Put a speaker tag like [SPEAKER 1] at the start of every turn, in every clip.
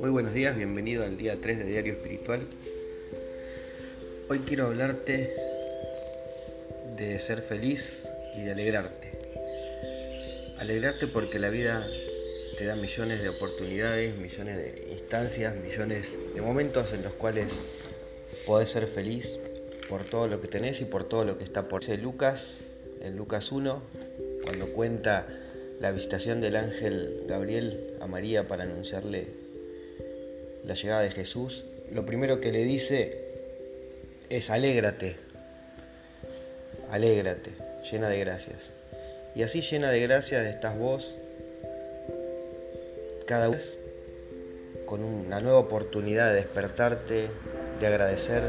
[SPEAKER 1] Muy buenos días, bienvenido al día 3 de Diario Espiritual. Hoy quiero hablarte de ser feliz y de alegrarte. Alegrarte porque la vida te da millones de oportunidades, millones de instancias, millones de momentos en los cuales podés ser feliz por todo lo que tenés y por todo lo que está por. ser. Lucas, en Lucas 1, cuando cuenta la visitación del ángel Gabriel a María para anunciarle la llegada de Jesús, lo primero que le dice es alégrate, alégrate, llena de gracias. Y así llena de gracias estás vos, cada vez con una nueva oportunidad de despertarte, de agradecer,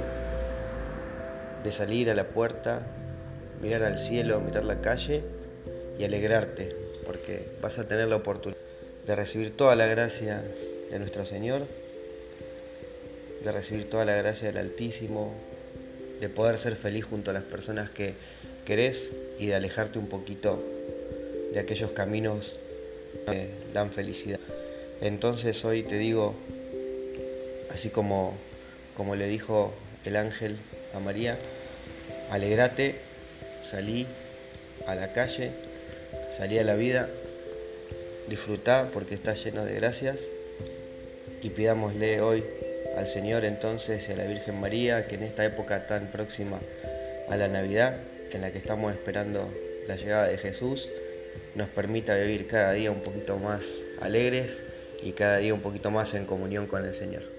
[SPEAKER 1] de salir a la puerta, mirar al cielo, mirar la calle y alegrarte, porque vas a tener la oportunidad de recibir toda la gracia de nuestro Señor, de recibir toda la gracia del Altísimo, de poder ser feliz junto a las personas que querés y de alejarte un poquito de aquellos caminos que dan felicidad. Entonces hoy te digo, así como, como le dijo el ángel a María, alegrate, salí a la calle, salí a la vida, disfrutá porque está lleno de gracias y pidámosle hoy al Señor entonces y a la Virgen María que en esta época tan próxima a la Navidad, en la que estamos esperando la llegada de Jesús, nos permita vivir cada día un poquito más alegres y cada día un poquito más en comunión con el Señor.